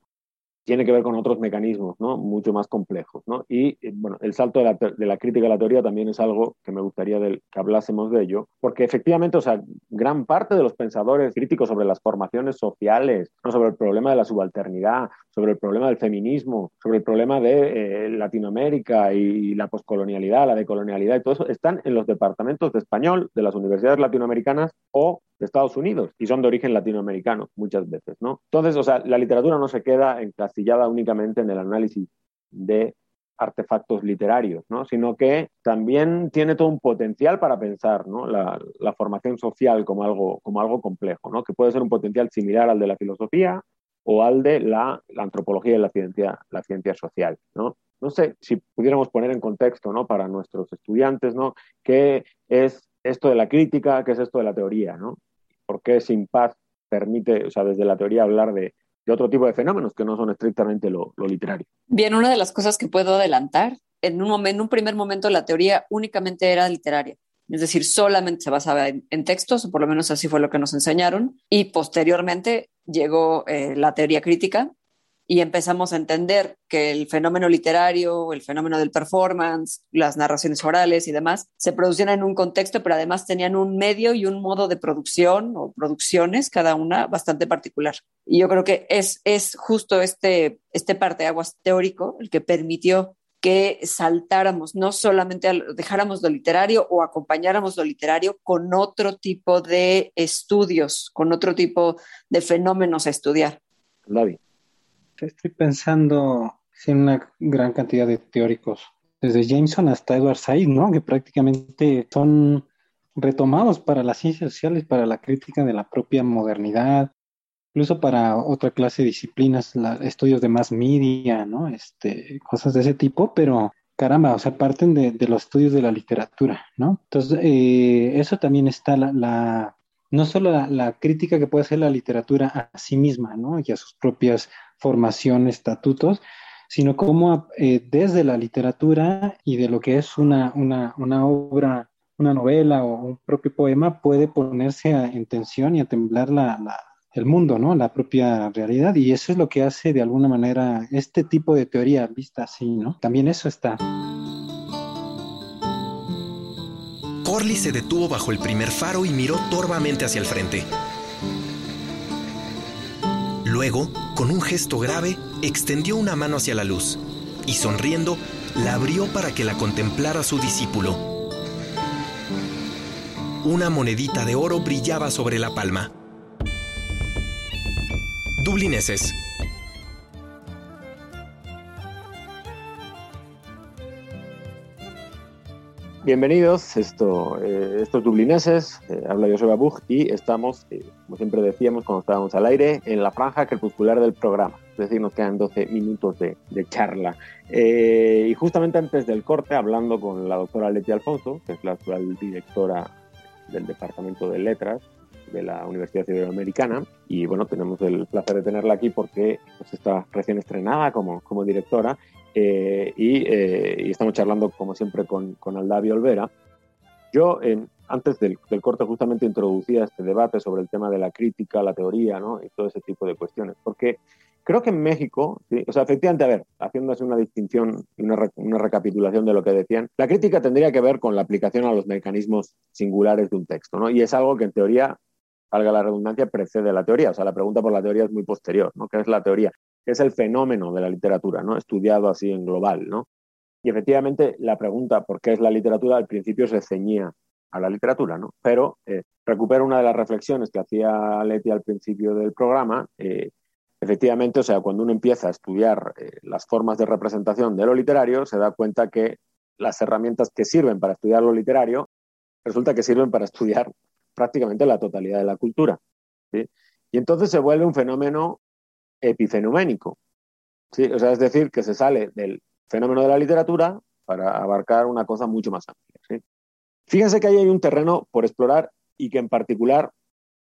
tiene que ver con otros mecanismos ¿no? mucho más complejos. ¿no? Y eh, bueno, el salto de la, de la, crítica a la teoría también es algo que me gustaría que hablásemos de ello, porque efectivamente, o sea, gran parte de los pensadores críticos sobre las formaciones sociales, ¿no? sobre el problema de la subalternidad, sobre el problema del feminismo, sobre el problema de eh, Latinoamérica y la poscolonialidad, la decolonialidad y todo eso, están en los departamentos de español de las universidades latinoamericanas o de Estados Unidos y son de origen latinoamericano muchas veces, ¿no? Entonces, o sea, la literatura no se queda encasillada únicamente en el análisis de artefactos literarios, ¿no? sino que también tiene todo un potencial para pensar ¿no? la, formación social como algo, como algo complejo, ¿no? que puede ser un potencial similar al de la filosofía o al de la, la antropología y la ciencia, la ciencia social. ¿no? no sé si pudiéramos poner en contexto ¿no? para nuestros estudiantes ¿no? qué es esto de la crítica, qué es esto de la teoría, ¿no? ¿Por qué Paz permite, o sea, desde la teoría hablar de, otro tipo de fenómenos que no son estrictamente lo, literario? Bien, una de las cosas que puedo adelantar, en un, momento, en un primer momento la teoría únicamente era literaria. Es decir, solamente se basaba en, textos, o por lo menos así fue lo que nos enseñaron, y posteriormente llegó eh, la teoría crítica, y empezamos a entender que el fenómeno literario, el fenómeno del performance, las narraciones orales y demás, se producían en un contexto, pero además tenían un medio y un modo de producción o producciones, cada una bastante particular. Y yo creo que es, es justo este, este parteaguas teórico el que permitió que saltáramos, no solamente dejáramos lo literario o acompañáramos lo literario con otro tipo de estudios, con otro tipo de fenómenos a estudiar. David. Estoy pensando en una gran cantidad de teóricos, desde Jameson hasta Edward Said, ¿no? Que prácticamente son retomados para las ciencias sociales, para la crítica de la propia modernidad, incluso para otra clase de disciplinas, estudios de más media, ¿no? Este, cosas de ese tipo, pero caramba, o sea, parten de, los estudios de la literatura, ¿no? Entonces, eh, eso también está la, no solo la, la, crítica que puede hacer la literatura a sí misma, ¿no? Y a sus propias formación, estatutos, sino cómo eh, desde la literatura y de lo que es una, una, una, obra, una novela o un propio poema puede ponerse en tensión y a temblar la, la, el mundo, ¿no? La propia realidad. Y eso es lo que hace de alguna manera este tipo de teoría vista así, ¿no? También eso está. Corley se detuvo bajo el primer faro y miró torvamente hacia el frente. Luego, con un gesto grave, extendió una mano hacia la luz y sonriendo, la abrió para que la contemplara su discípulo. Una monedita de oro brillaba sobre la palma. Dublineses, Bienvenidos, esto, eh, estos dublineses, eh, habla José Babug y estamos, eh, como siempre decíamos cuando estábamos al aire, en la franja crepuscular del programa, es decir, nos quedan 12 minutos de, charla. y justamente antes del corte, hablando con la doctora Leti Alfonso, que es la actual directora del Departamento de Letras de la Universidad Iberoamericana, y bueno, tenemos el placer de tenerla aquí porque pues, está recién estrenada como, como directora eh, eh, y, estamos charlando, como siempre, con, con Aldavio Olvera. Yo, antes del, corte justamente introducía este debate sobre el tema de la crítica, la teoría, ¿no? Y todo ese tipo de cuestiones. Porque creo que en México, o sea, efectivamente, a ver, haciéndose una distinción y una, una, recapitulación de lo que decían, la crítica tendría que ver con la aplicación a los mecanismos singulares de un texto, ¿no? Y es algo que en teoría, valga la redundancia, precede la teoría. O sea, la pregunta por la teoría es muy posterior, ¿no? ¿Qué es la teoría? ¿Qué es el fenómeno de la literatura, ¿no? Estudiado así en global, ¿no? Y efectivamente, la pregunta por qué es la literatura al principio se ceñía a la literatura, ¿no? Pero eh, recupero una de las reflexiones que hacía Leti al principio del programa. Eh, efectivamente, o sea, cuando uno empieza a estudiar eh, las formas de representación de lo literario, se da cuenta que las herramientas que sirven para estudiar lo literario resulta que sirven para estudiar prácticamente la totalidad de la cultura. Y entonces se vuelve un fenómeno epifenoménico. ¿sí? O sea, es decir, que se sale del fenómeno de la literatura para abarcar una cosa mucho más amplia. Fíjense que ahí hay un terreno por explorar y que en particular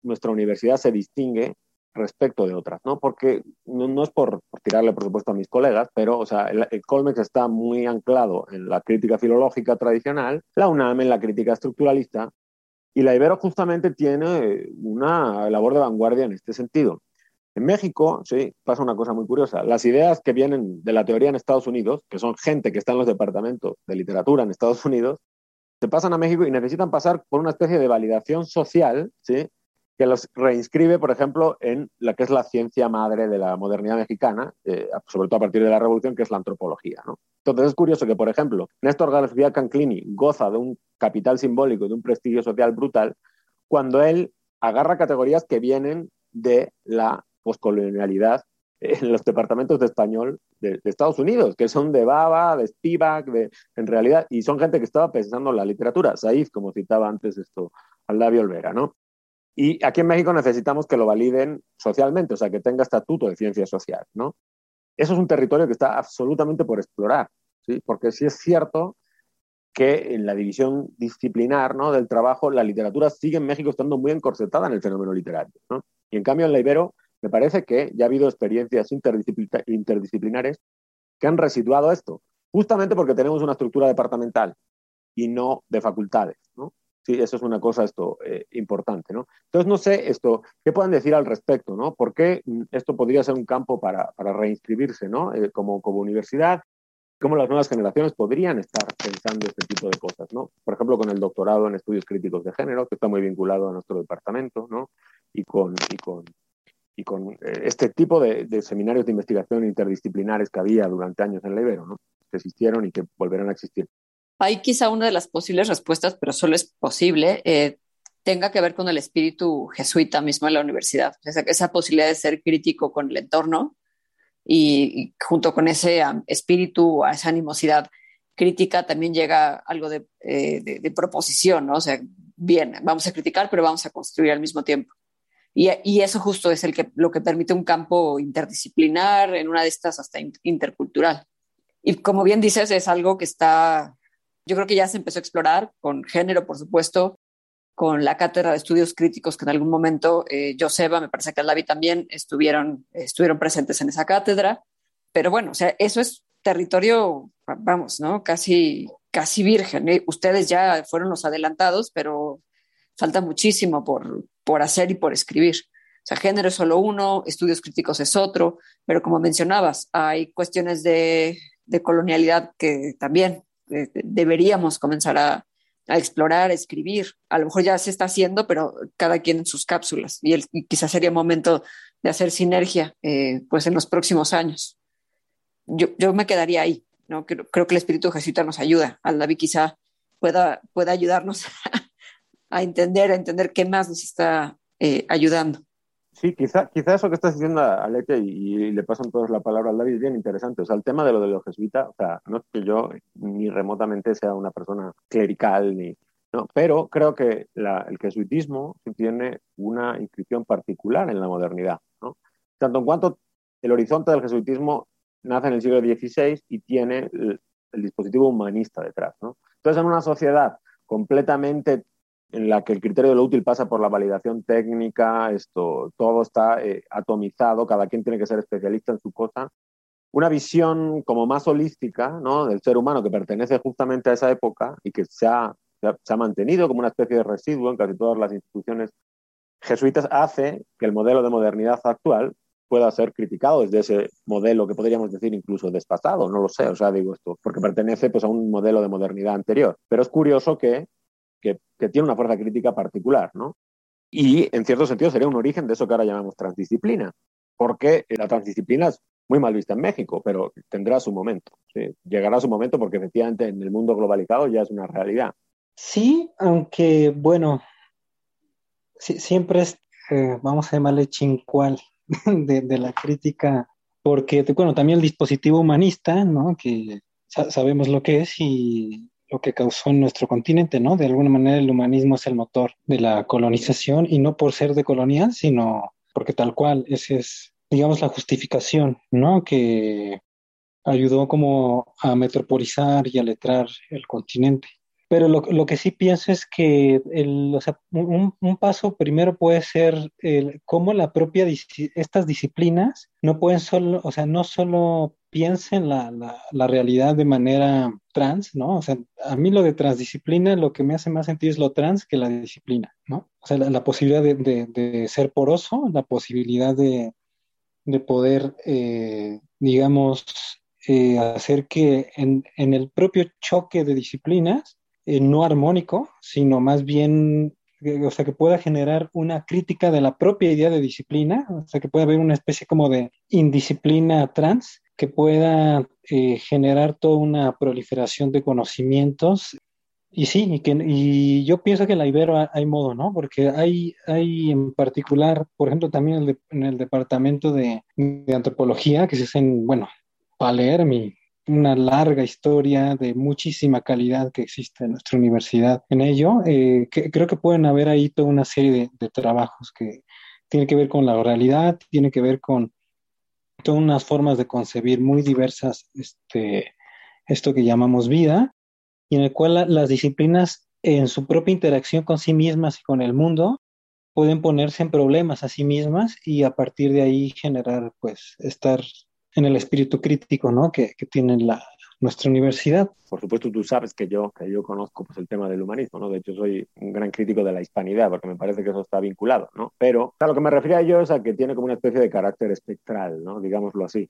nuestra universidad se distingue respecto de otras, ¿no? Porque no, es por, tirarle, por supuesto, a mis colegas, pero, o sea, el, Colmex está muy anclado en la crítica filológica tradicional, la UNAM en la crítica estructuralista, y la Ibero justamente tiene una labor de vanguardia en este sentido. En México, sí, pasa una cosa muy curiosa. Las ideas que vienen de la teoría en Estados Unidos, que son gente que está en los departamentos de literatura en Estados Unidos, se pasan a México y necesitan pasar por una especie de validación social, ¿sí? Que los reinscribe, por ejemplo, en la que es la ciencia madre de la modernidad mexicana, eh, sobre todo a partir de la Revolución, que es la antropología. ¿no? Entonces es curioso que, por ejemplo, Néstor García Canclini goza de un capital simbólico, de un prestigio social brutal, cuando él agarra categorías que vienen de la poscolonialidad en los departamentos de español de, Estados Unidos, que son de Baba, de Spivak, de, en realidad, y son gente que estaba pensando en la literatura, Saif, como citaba antes esto, Aldavio Olvera, ¿no? Y aquí en México necesitamos que lo validen socialmente, o sea, que tenga estatuto de ciencia social, ¿no? Eso es un territorio que está absolutamente por explorar, ¿sí? Porque sí es cierto que en la división disciplinar ¿no? del trabajo, la literatura sigue en México estando muy encorsetada en el fenómeno literario, ¿no? Y en cambio en la Ibero me parece que ya ha habido experiencias interdisciplinares que han residuado esto, justamente porque tenemos una estructura departamental y no de facultades, ¿no? Sí, eso es una cosa esto eh, importante, ¿no? Entonces, no sé esto, ¿qué pueden decir al respecto, ¿no? ¿Por qué esto podría ser un campo para, para reinscribirse, ¿no? Eh, como, como universidad, cómo las nuevas generaciones podrían estar pensando este tipo de cosas, ¿no? Por ejemplo, con el doctorado en estudios críticos de género, que está muy vinculado a nuestro departamento, ¿no? Y con, y con y con eh, este tipo de, seminarios de investigación interdisciplinares que había durante años en la Ibero, ¿no? que existieron y que volverán a existir. Hay quizá una de las posibles respuestas, pero solo es posible, eh, tenga que ver con el espíritu jesuita mismo en la universidad, esa, esa posibilidad de ser crítico con el entorno y, junto con ese espíritu, a esa animosidad crítica también llega algo de, eh, de, de proposición, ¿no? O sea, bien, vamos a criticar, pero vamos a construir al mismo tiempo. Y, eso justo es el que, lo que permite un campo interdisciplinar, en una de estas hasta intercultural. Y como bien dices, es algo que está, yo creo que ya se empezó a explorar con género, por supuesto, con la cátedra de estudios críticos que en algún momento eh, Joseba, me parece que Alavi también estuvieron, estuvieron presentes en esa cátedra. Pero bueno, o sea, eso es territorio, vamos, ¿no? Casi, casi virgen. ¿eh? Ustedes ya fueron los adelantados, pero falta muchísimo por, por hacer y por escribir. O sea, género es solo uno, estudios críticos es otro, pero como mencionabas, hay cuestiones de, de colonialidad que también eh, deberíamos comenzar a, a, explorar, a escribir. A lo mejor ya se está haciendo, pero cada quien en sus cápsulas. Y, el, quizás sería momento de hacer sinergia eh, pues en los próximos años. Yo, yo me quedaría ahí. ¿no? Creo, creo, que el espíritu jesuita nos ayuda. Al David quizá pueda, pueda ayudarnos a entender, a entender qué más nos está eh, ayudando. Sí, quizá, quizá eso que estás diciendo a Lete y, le pasan todos la palabra al David es bien interesante. O sea, el tema de lo de los jesuitas, o sea, no es que yo ni remotamente sea una persona clerical, ni, no, pero creo que el jesuitismo tiene una inscripción particular en la modernidad, ¿no? Tanto en cuanto el horizonte del jesuitismo nace en el siglo XVI y tiene el, el dispositivo humanista detrás, ¿no? Entonces, en una sociedad completamente en la que el criterio de lo útil pasa por la validación técnica, esto, todo está eh, atomizado, cada quien tiene que ser especialista en su cosa. Una visión como más holística ¿no? del ser humano que pertenece justamente a esa época y que se ha se ha, mantenido como una especie de residuo en casi todas las instituciones jesuitas, hace que el modelo de modernidad actual pueda ser criticado desde ese modelo que podríamos decir incluso despasado, no lo sé, o sea, digo esto, porque pertenece pues, a un modelo de modernidad anterior. Pero es curioso que, que, tiene una fuerza crítica particular, ¿no? Y en cierto sentido sería un origen de eso que ahora llamamos transdisciplina, porque la transdisciplina es muy mal vista en México, pero tendrá su momento. Llegará su momento porque efectivamente en el mundo globalizado ya es una realidad. Sí, aunque bueno, siempre es, eh, vamos a llamarle chincual de, de, la crítica, porque bueno, también el dispositivo humanista, ¿no? Que sabemos lo que es y lo que causó en nuestro continente, ¿no? De alguna manera el humanismo es el motor de la colonización y no por ser de colonial, sino porque tal cual, ese es, digamos, la justificación, ¿no? Que ayudó como a metropolizar y a letrar el continente. Pero lo, lo, que sí pienso es que el, o sea, un, paso primero puede ser el, cómo la propia, estas disciplinas no pueden solo, o sea, no solo piensen la, la, la, realidad de manera trans, ¿no? O sea, a mí lo de transdisciplina lo que me hace más sentido es lo trans que la disciplina, ¿no? O sea, la, posibilidad de, de, de, ser poroso, la posibilidad de, de poder, eh, digamos, eh, hacer que en, en, el propio choque de disciplinas, eh, no armónico, sino más bien, o sea, que pueda generar una crítica de la propia idea de disciplina, o sea, que pueda haber una especie como de indisciplina trans, que pueda eh, generar toda una proliferación de conocimientos. Y sí, y, que, y yo pienso que en la Ibero hay modo, ¿no? Porque hay, hay en particular, por ejemplo, también en el, en departamento de, antropología, que se hacen, bueno, Palermo, una larga historia de muchísima calidad que existe en nuestra universidad en ello. Eh, creo que pueden haber ahí toda una serie de, trabajos que tienen que ver con la oralidad, tiene que ver con todas unas formas de concebir muy diversas este, esto que llamamos vida, y en el cual la, las disciplinas en su propia interacción con sí mismas y con el mundo pueden ponerse en problemas a sí mismas y a partir de ahí generar, pues, estar en el espíritu crítico, ¿no? Que, que tiene la, nuestra universidad. Por supuesto, tú sabes que yo, que yo conozco pues, el tema del humanismo, ¿no? De hecho, soy un gran crítico de la hispanidad, porque me parece que eso está vinculado, ¿no? Pero lo que me refería yo es a que tiene como una especie de carácter espectral, ¿no? Digámoslo así.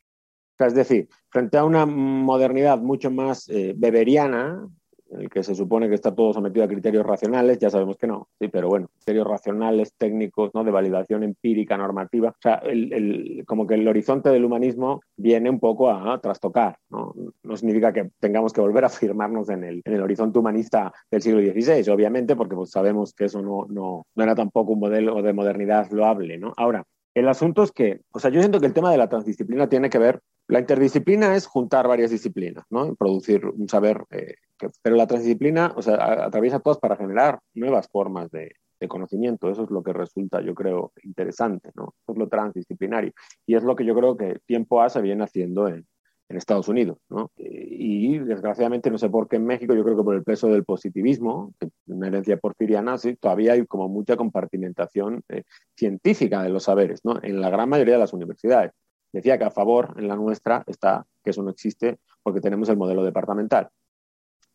Es decir, frente a una modernidad mucho más eh, beberiana, en el que se supone que está todo sometido a criterios racionales, ya sabemos que no, sí, pero bueno, criterios racionales, técnicos, ¿no? de validación empírica, normativa. O sea, el, el, como que el horizonte del humanismo viene un poco a, a trastocar, ¿no? no significa que tengamos que volver a firmarnos en el, en el horizonte humanista del siglo XVI, obviamente, porque pues, sabemos que eso no, no, no era tampoco un modelo de modernidad loable. ¿no? Ahora, el asunto es que, o sea, yo siento que el tema de la transdisciplina tiene que ver, la interdisciplina es juntar varias disciplinas, ¿no? Producir un saber, eh, pero la transdisciplina, o sea, atraviesa todas para generar nuevas formas de, conocimiento. Eso es lo que resulta, yo creo, interesante, ¿no? Eso es lo transdisciplinario. Y es lo que yo creo que tiempo A se viene haciendo en, Estados Unidos, ¿no? Y desgraciadamente, no sé por qué en México, yo creo que por el peso del positivismo, una herencia porfiriana, sí, todavía hay como mucha compartimentación eh, científica de los saberes, ¿no? En la gran mayoría de las universidades. Decía que a favor en la nuestra está que eso no existe porque tenemos el modelo departamental.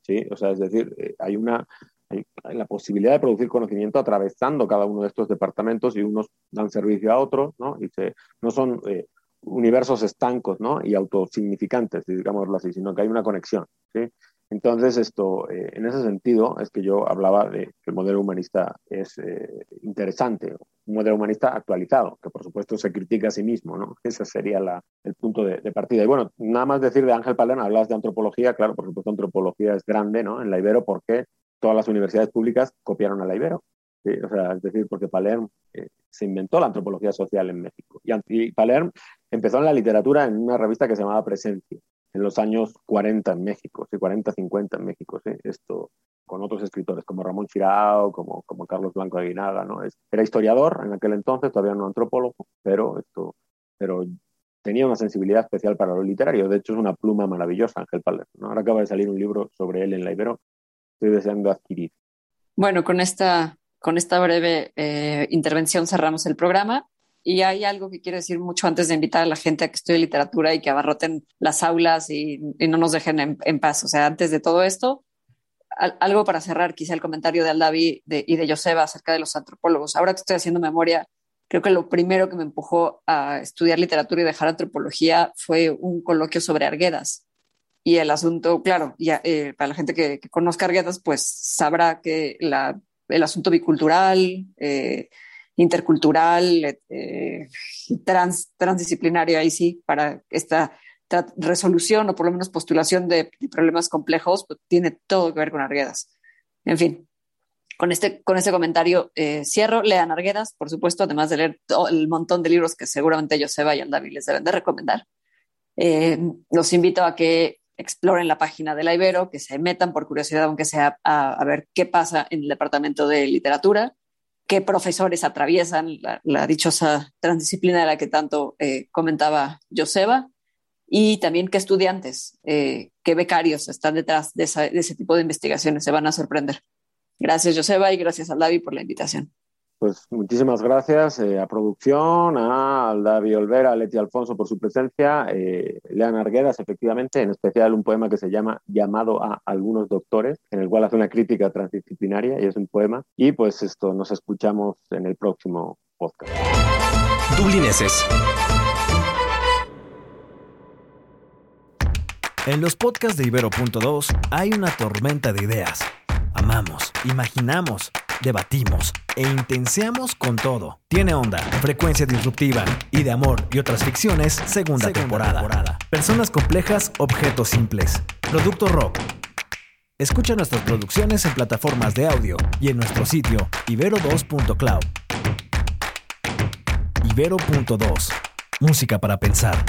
¿Sí? O sea, es decir, eh, hay una hay, la posibilidad de producir conocimiento atravesando cada uno de estos departamentos y unos dan servicio a otros, ¿no? Y se, no son eh, universos estancos ¿no? y autosignificantes, digámoslo así, sino que hay una conexión. ¿sí? Entonces, esto, eh, en ese sentido, es que yo hablaba de que el modelo humanista es eh, interesante, un modelo humanista actualizado, que por supuesto se critica a sí mismo, ¿no? Ese sería la, el punto de, partida. Y bueno, nada más decir de Ángel Palermo, hablas de antropología, claro, por supuesto antropología es grande, ¿no? En la Ibero, porque todas las universidades públicas copiaron a la Ibero. O sea, es decir, porque Palermo eh, se inventó la antropología social en México. Y, y Palermo empezó en la literatura en una revista que se llamaba Presencia, en los años 40 en México, sí, 40, 50 en México, sí, esto con otros escritores como Ramón Chirao, como, como Carlos Blanco Aguinaga, ¿no? Es, era historiador en aquel entonces, todavía no antropólogo, pero, esto, pero tenía una sensibilidad especial para lo literario. De hecho, es una pluma maravillosa, Ángel Palermo. ¿no? Ahora acaba de salir un libro sobre él en la Ibero, estoy deseando adquirir. Bueno, con esta, con esta breve eh, intervención cerramos el programa. Y hay algo que quiero decir mucho antes de invitar a la gente a que estudie literatura y que abarroten las aulas y, no nos dejen en, paz. O sea, antes de todo esto, algo para cerrar, quizá el comentario de Aldavi y de Joseba acerca de los antropólogos. Ahora que estoy haciendo memoria, creo que lo primero que me empujó a estudiar literatura y dejar antropología fue un coloquio sobre Arguedas. Y el asunto, claro, ya, eh, para la gente que, conozca Arguedas, pues sabrá que la, el asunto bicultural, eh, intercultural, eh, trans, transdisciplinario, ahí sí, para esta resolución o por lo menos postulación de, problemas complejos, pues, tiene todo que ver con Arguedas. En fin, con este, con este comentario eh, cierro. Lean Arguedas, por supuesto, además de leer el montón de libros que seguramente Joseba y Aldavi les deben de recomendar. Eh, los invito a que exploren la página de la Ibero, que se metan por curiosidad, aunque sea a, ver qué pasa en el departamento de literatura, qué profesores atraviesan la, dichosa transdisciplina de la que tanto eh, comentaba Joseba y también qué estudiantes, eh, qué becarios están detrás de, ese tipo de investigaciones. Se van a sorprender. Gracias, Joseba, y gracias a Davi por la invitación. Pues muchísimas gracias eh, a producción, a David Olvera, a Leti Alfonso por su presencia, eh, Lean Arguedas, efectivamente, en especial un poema que se llama Llamado a algunos doctores, en el cual hace una crítica transdisciplinaria y es un poema. Y pues esto, nos escuchamos en el próximo podcast. Dublineses En los podcasts de Ibero.2 hay una tormenta de ideas. Amamos, imaginamos, debatimos e intenseamos con todo. Tiene onda, frecuencia disruptiva y de amor y otras ficciones, segunda, temporada. Personas complejas, objetos simples. Producto rock. Escucha nuestras producciones en plataformas de audio y en nuestro sitio ibero2.cloud. Ibero.2. Música para pensar.